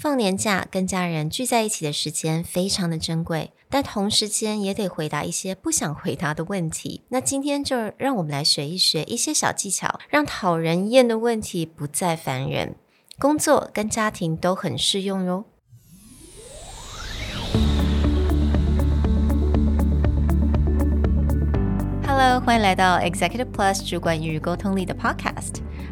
放年假跟家人聚在一起的时间非常的珍贵，但同时间也得回答一些不想回答的问题。那今天就让我们来学一学一些小技巧，让讨人厌的问题不再烦人。工作跟家庭都很适用哟。Hello，欢迎来到 Executive Plus 主管与沟通力的 Podcast。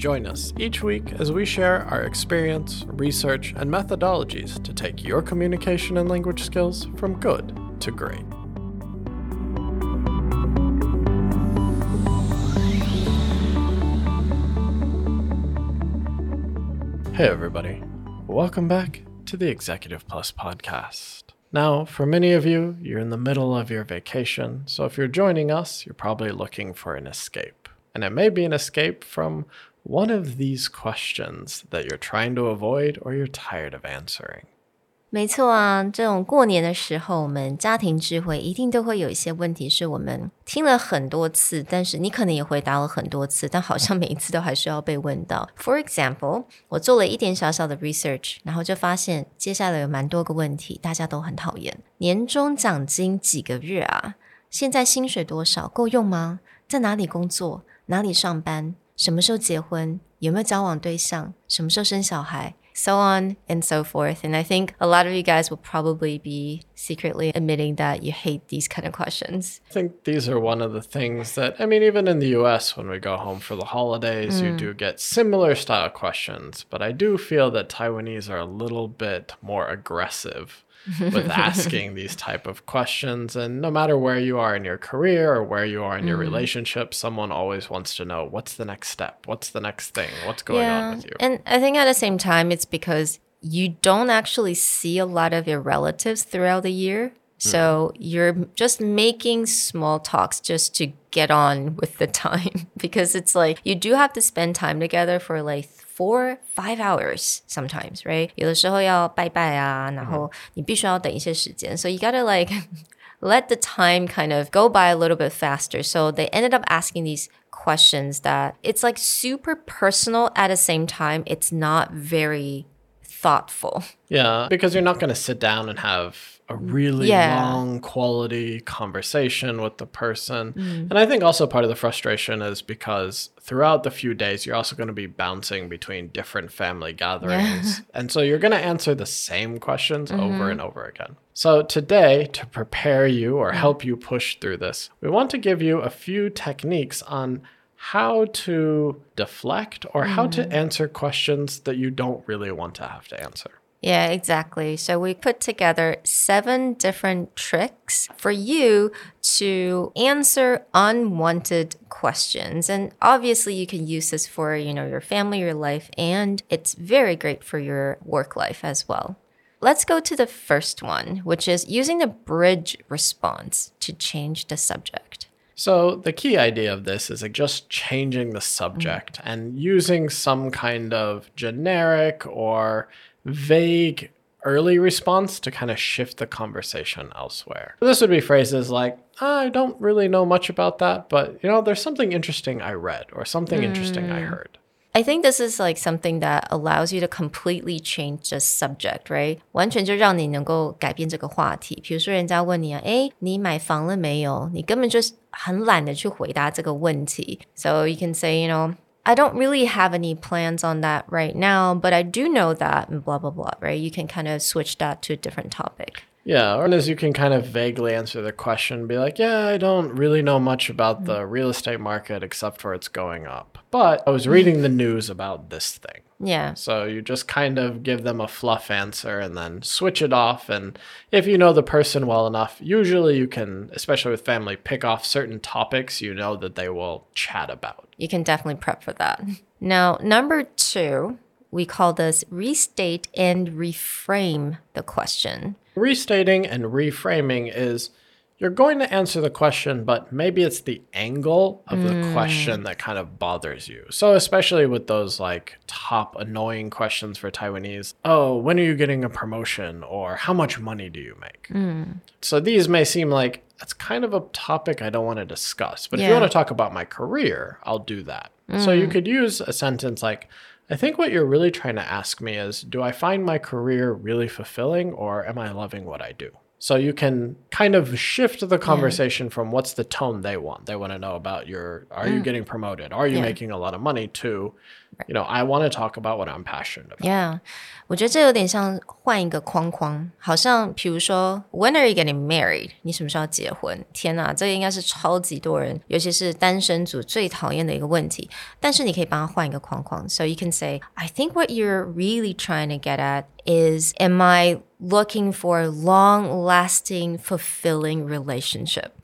Join us each week as we share our experience, research, and methodologies to take your communication and language skills from good to great. Hey, everybody. Welcome back to the Executive Plus podcast. Now, for many of you, you're in the middle of your vacation, so if you're joining us, you're probably looking for an escape. And it may be an escape from one of these questions that you're trying to avoid or you're tired of answering. 没错啊，这种过年的时候，我们家庭聚会一定都会有一些问题，是我们听了很多次，但是你可能也回答了很多次，但好像每一次都还是要被问到。For example，我做了一点小小的 research，然后就发现接下来有蛮多个问题，大家都很讨厌。年终奖金几个月啊？现在薪水多少？够用吗？在哪里工作？哪里上班？ 什么时候结婚？有没有交往对象？什么时候生小孩？So on and so forth. And I think a lot of you guys will probably be secretly admitting that you hate these kind of questions. I think these are one of the things that, I mean, even in the US, when we go home for the holidays, mm. you do get similar style questions. But I do feel that Taiwanese are a little bit more aggressive with asking these type of questions. And no matter where you are in your career or where you are in your mm. relationship someone always wants to know what's the next step? What's the next thing? What's going yeah. on with you? And i think at the same time it's because you don't actually see a lot of your relatives throughout the year so mm. you're just making small talks just to get on with the time because it's like you do have to spend time together for like four five hours sometimes, right? 有的时候要拜拜啊，然后你必须要等一些时间，so you gotta like let the time kind of go by a little bit faster. So they ended up asking these questions that it's like super personal at the same time. It's not very thoughtful. Yeah, because you're not going to sit down and have a really yeah. long quality conversation with the person. Mm. And I think also part of the frustration is because throughout the few days, you're also going to be bouncing between different family gatherings. Yeah. And so you're going to answer the same questions mm-hmm. over and over again. So today, to prepare you or help you push through this, we want to give you a few techniques on how to deflect or mm. how to mm. answer questions that you don't really want to have to answer. Yeah, exactly. So we put together seven different tricks for you to answer unwanted questions. And obviously you can use this for, you know, your family, your life, and it's very great for your work life as well. Let's go to the first one, which is using the bridge response to change the subject. So the key idea of this is like just changing the subject mm. and using some kind of generic or vague early response to kind of shift the conversation elsewhere. This would be phrases like, I don't really know much about that, but you know, there's something interesting I read or something mm. interesting I mm. heard. I think this is like something that allows you to completely change the subject, right? 完全就让你能够改变这个话题。比如说，人家问你啊，哎，你买房了没有？你根本就是很懒得去回答这个问题。So you can say, you know, I don't really have any plans on that right now, but I do know that and blah, blah, blah, right? You can kind of switch that to a different topic. Yeah, or as you can kind of vaguely answer the question, be like, yeah, I don't really know much about the mm-hmm. real estate market except for it's going up. But I was reading the news about this thing. Yeah. So you just kind of give them a fluff answer and then switch it off. And if you know the person well enough, usually you can, especially with family, pick off certain topics you know that they will chat about. You can definitely prep for that. Now, number two, we call this restate and reframe the question. Restating and reframing is you're going to answer the question, but maybe it's the angle of the mm. question that kind of bothers you. So, especially with those like top annoying questions for Taiwanese oh, when are you getting a promotion? Or how much money do you make? Mm. So, these may seem like that's kind of a topic I don't want to discuss. But yeah. if you want to talk about my career, I'll do that. Mm. So, you mm. could use a sentence like, I think what you're really trying to ask me is Do I find my career really fulfilling or am I loving what I do? So you can kind of shift the conversation yeah. from what's the tone they want. They want to know about your are mm. you getting promoted? Are you yeah. making a lot of money to you know, I want to talk about what I'm passionate about. Yeah. 我觉得这有点像换一个框框，好像比如说，When are you getting married？你什么时候结婚？天哪，这个应该是超级多人，尤其是单身族最讨厌的一个问题。但是你可以帮他换一个框框，So you can say, I think what you're really trying to get at is, am I looking for a long-lasting, fulfilling relationship?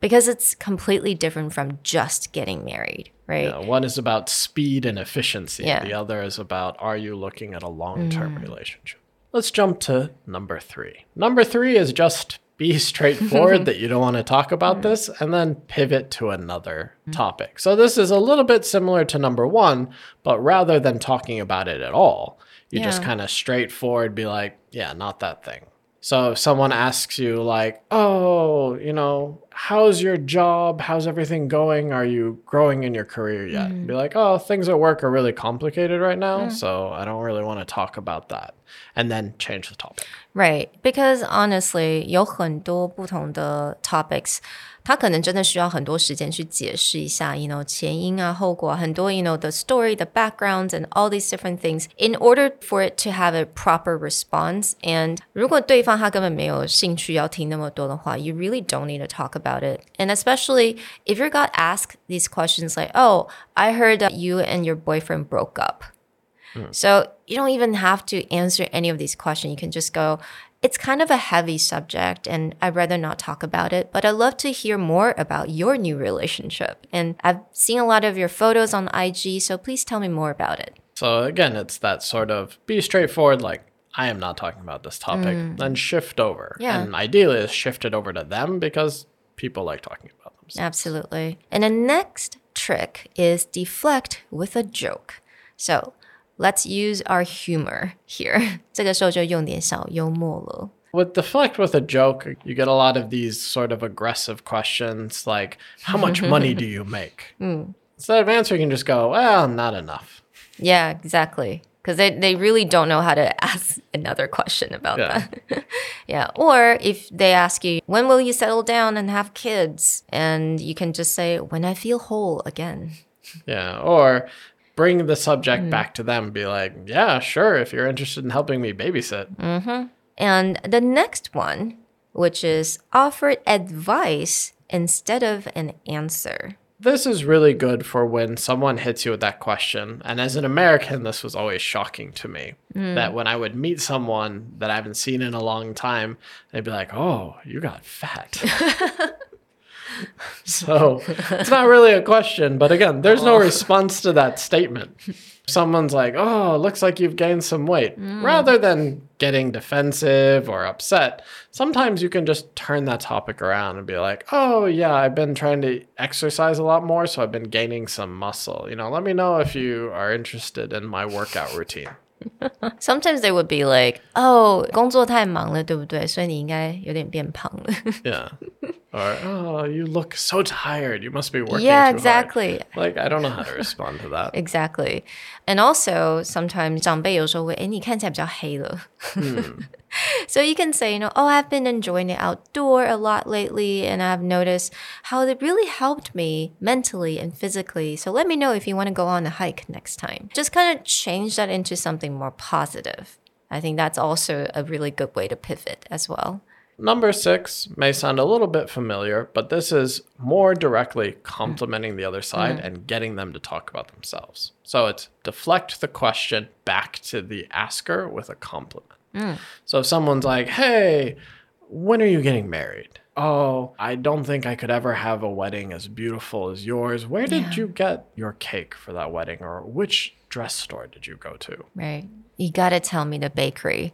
Because it's completely different from just getting married right? Yeah, one is about speed and efficiency. Yeah. The other is about are you looking at a long term mm. relationship? Let's jump to number three. Number three is just be straightforward that you don't want to talk about this and then pivot to another mm. topic. So this is a little bit similar to number one, but rather than talking about it at all, you yeah. just kind of straightforward be like, yeah, not that thing. So if someone asks you like, "Oh, you know, how's your job? How's everything going? Are you growing in your career yet?" Mm. Be like, "Oh, things at work are really complicated right now, mm. so I don't really want to talk about that." And then change the topic. Right, because honestly, 有很多不同的 topics 他可能真的需要很多时间去解释一下，you know 前因啊、后果啊，很多 you know the story, the backgrounds, and all these different things in order for it to have a proper response. And 如果对方他根本没有兴趣要听那么多的话，you really don't need to talk about it. And especially if you got asked these questions like, "Oh, I heard that you and your boyfriend broke up." Hmm. So you don't even have to answer any of these questions. You can just go, it's kind of a heavy subject and I'd rather not talk about it, but I'd love to hear more about your new relationship. And I've seen a lot of your photos on IG, so please tell me more about it. So again, it's that sort of be straightforward, like, I am not talking about this topic, mm. then shift over. Yeah. And ideally, is shift it over to them because people like talking about themselves. Absolutely. And the next trick is deflect with a joke. So let's use our humor here. 这个时候就用点小幽默了。With deflect with a joke, you get a lot of these sort of aggressive questions like, How much money do you make? Mm. Instead of answering, you can just go, Well, not enough. Yeah, exactly. Because they, they really don't know how to ask another question about yeah. that. yeah. Or if they ask you, When will you settle down and have kids? And you can just say, When I feel whole again. Yeah. Or bring the subject mm. back to them be like, yeah, sure, if you're interested in helping me babysit. Mm-hmm. And the next one, which is offer advice instead of an answer. This is really good for when someone hits you with that question. And as an American, this was always shocking to me mm. that when I would meet someone that I haven't seen in a long time, they'd be like, oh, you got fat. so it's not really a question, but again, there's no oh. response to that statement. Someone's like, oh, looks like you've gained some weight. Mm. Rather than getting defensive or upset, sometimes you can just turn that topic around and be like, oh, yeah, I've been trying to exercise a lot more, so I've been gaining some muscle. You know, let me know if you are interested in my workout routine. Sometimes they would be like, "Oh, 工作太忙了，对不对？所以你应该有点变胖了。yeah. Or, oh, you look so tired. You must be working. Yeah, exactly. Hard. Like, I don't know how to respond to that. exactly. And also, sometimes 长辈有时候会，哎，你看起来比较黑了。Hmm. so you can say, you know, oh, I've been enjoying the outdoor a lot lately, and I've noticed how it really helped me mentally and physically. So let me know if you want to go on a hike next time. Just kind of change that into something more positive. I think that's also a really good way to pivot as well. Number six may sound a little bit familiar, but this is more directly complimenting the other side mm. and getting them to talk about themselves. So it's deflect the question back to the asker with a compliment. Mm. So if someone's like, hey, when are you getting married? oh, I don't think I could ever have a wedding as beautiful as yours. Where did yeah. you get your cake for that wedding? Or which dress store did you go to? Right. You got to tell me the bakery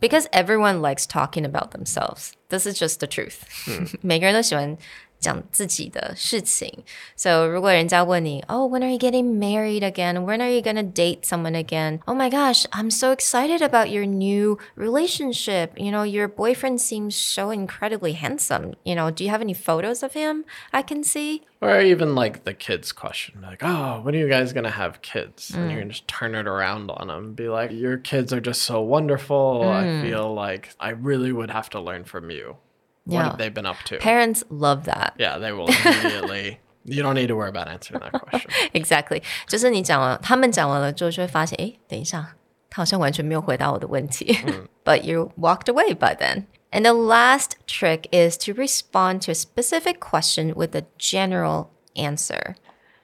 Because everyone likes talking about themselves. This is just the truth. Hmm. 每个人都喜欢 讲自己的事情。So 如果人家问你，Oh, when are you getting married again? When are you gonna date someone again? Oh my gosh, I'm so excited about your new relationship. You know, your boyfriend seems so incredibly handsome. You know, do you have any photos of him I can see? Or even like the kids question, like, oh, when are you guys gonna have kids? And you're mm. gonna just turn it around on them and be like, your kids are just so wonderful. Mm. I feel like I really would have to learn from you. What yeah. have they been up to? Parents love that. Yeah, they will immediately. you don't need to worry about answering that question. exactly. 就是你讲了，他们讲完了之后，就会发现，哎，等一下，他好像完全没有回答我的问题。嗯、but you walked away by then. And the last trick is to respond to a specific question with a general answer.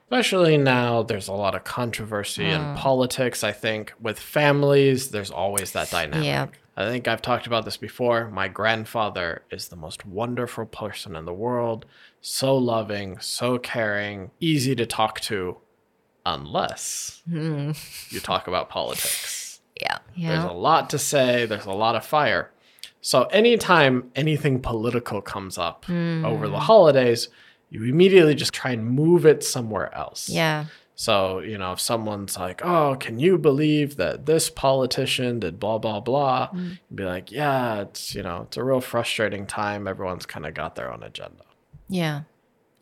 Especially now, there's a lot of controversy mm. in politics. I think with families, there's always that dynamic. Yeah. I think I've talked about this before. My grandfather is the most wonderful person in the world, so loving, so caring, easy to talk to, unless mm. you talk about politics. Yeah. yeah. There's a lot to say, there's a lot of fire. So, anytime anything political comes up mm. over the holidays, you immediately just try and move it somewhere else. Yeah. So, you know, if someone's like, oh, can you believe that this politician did blah, blah, blah, mm. be like, yeah, it's, you know, it's a real frustrating time. Everyone's kind of got their own agenda. Yeah.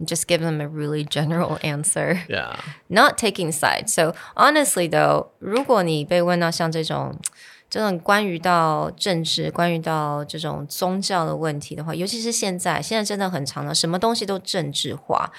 Just give them a really general answer. Yeah. Not taking sides. So honestly though, 如果你被问到像这种这种关于到政治、关于到这种宗教的问题的话，尤其是现在，现在真的很长了，什么东西都政治化。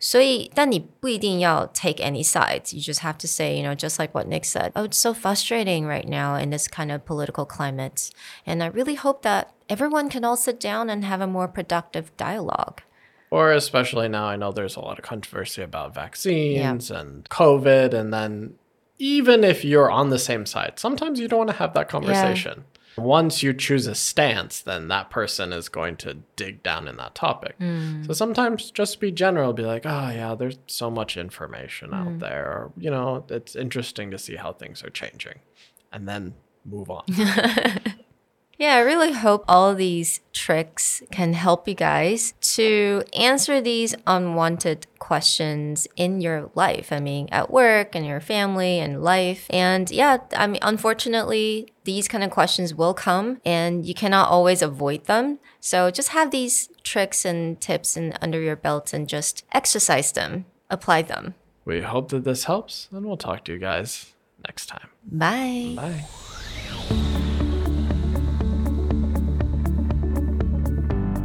所以，但你不一定要 take any sides. You just have to say, you know, just like what Nick said. Oh, it's so frustrating right now in this kind of political climate, and I really hope that everyone can all sit down and have a more productive dialogue. Or especially now, I know there's a lot of controversy about vaccines yeah. and COVID, and then even if you're on the same side, sometimes you don't want to have that conversation. Once you choose a stance, then that person is going to dig down in that topic. Mm. So sometimes just be general, be like, oh, yeah, there's so much information mm. out there. Or, you know, it's interesting to see how things are changing. And then move on. Yeah, I really hope all these tricks can help you guys to answer these unwanted questions in your life. I mean, at work and your family and life. And yeah, I mean, unfortunately, these kind of questions will come and you cannot always avoid them. So just have these tricks and tips and under your belt and just exercise them, apply them. We hope that this helps and we'll talk to you guys next time. Bye. Bye.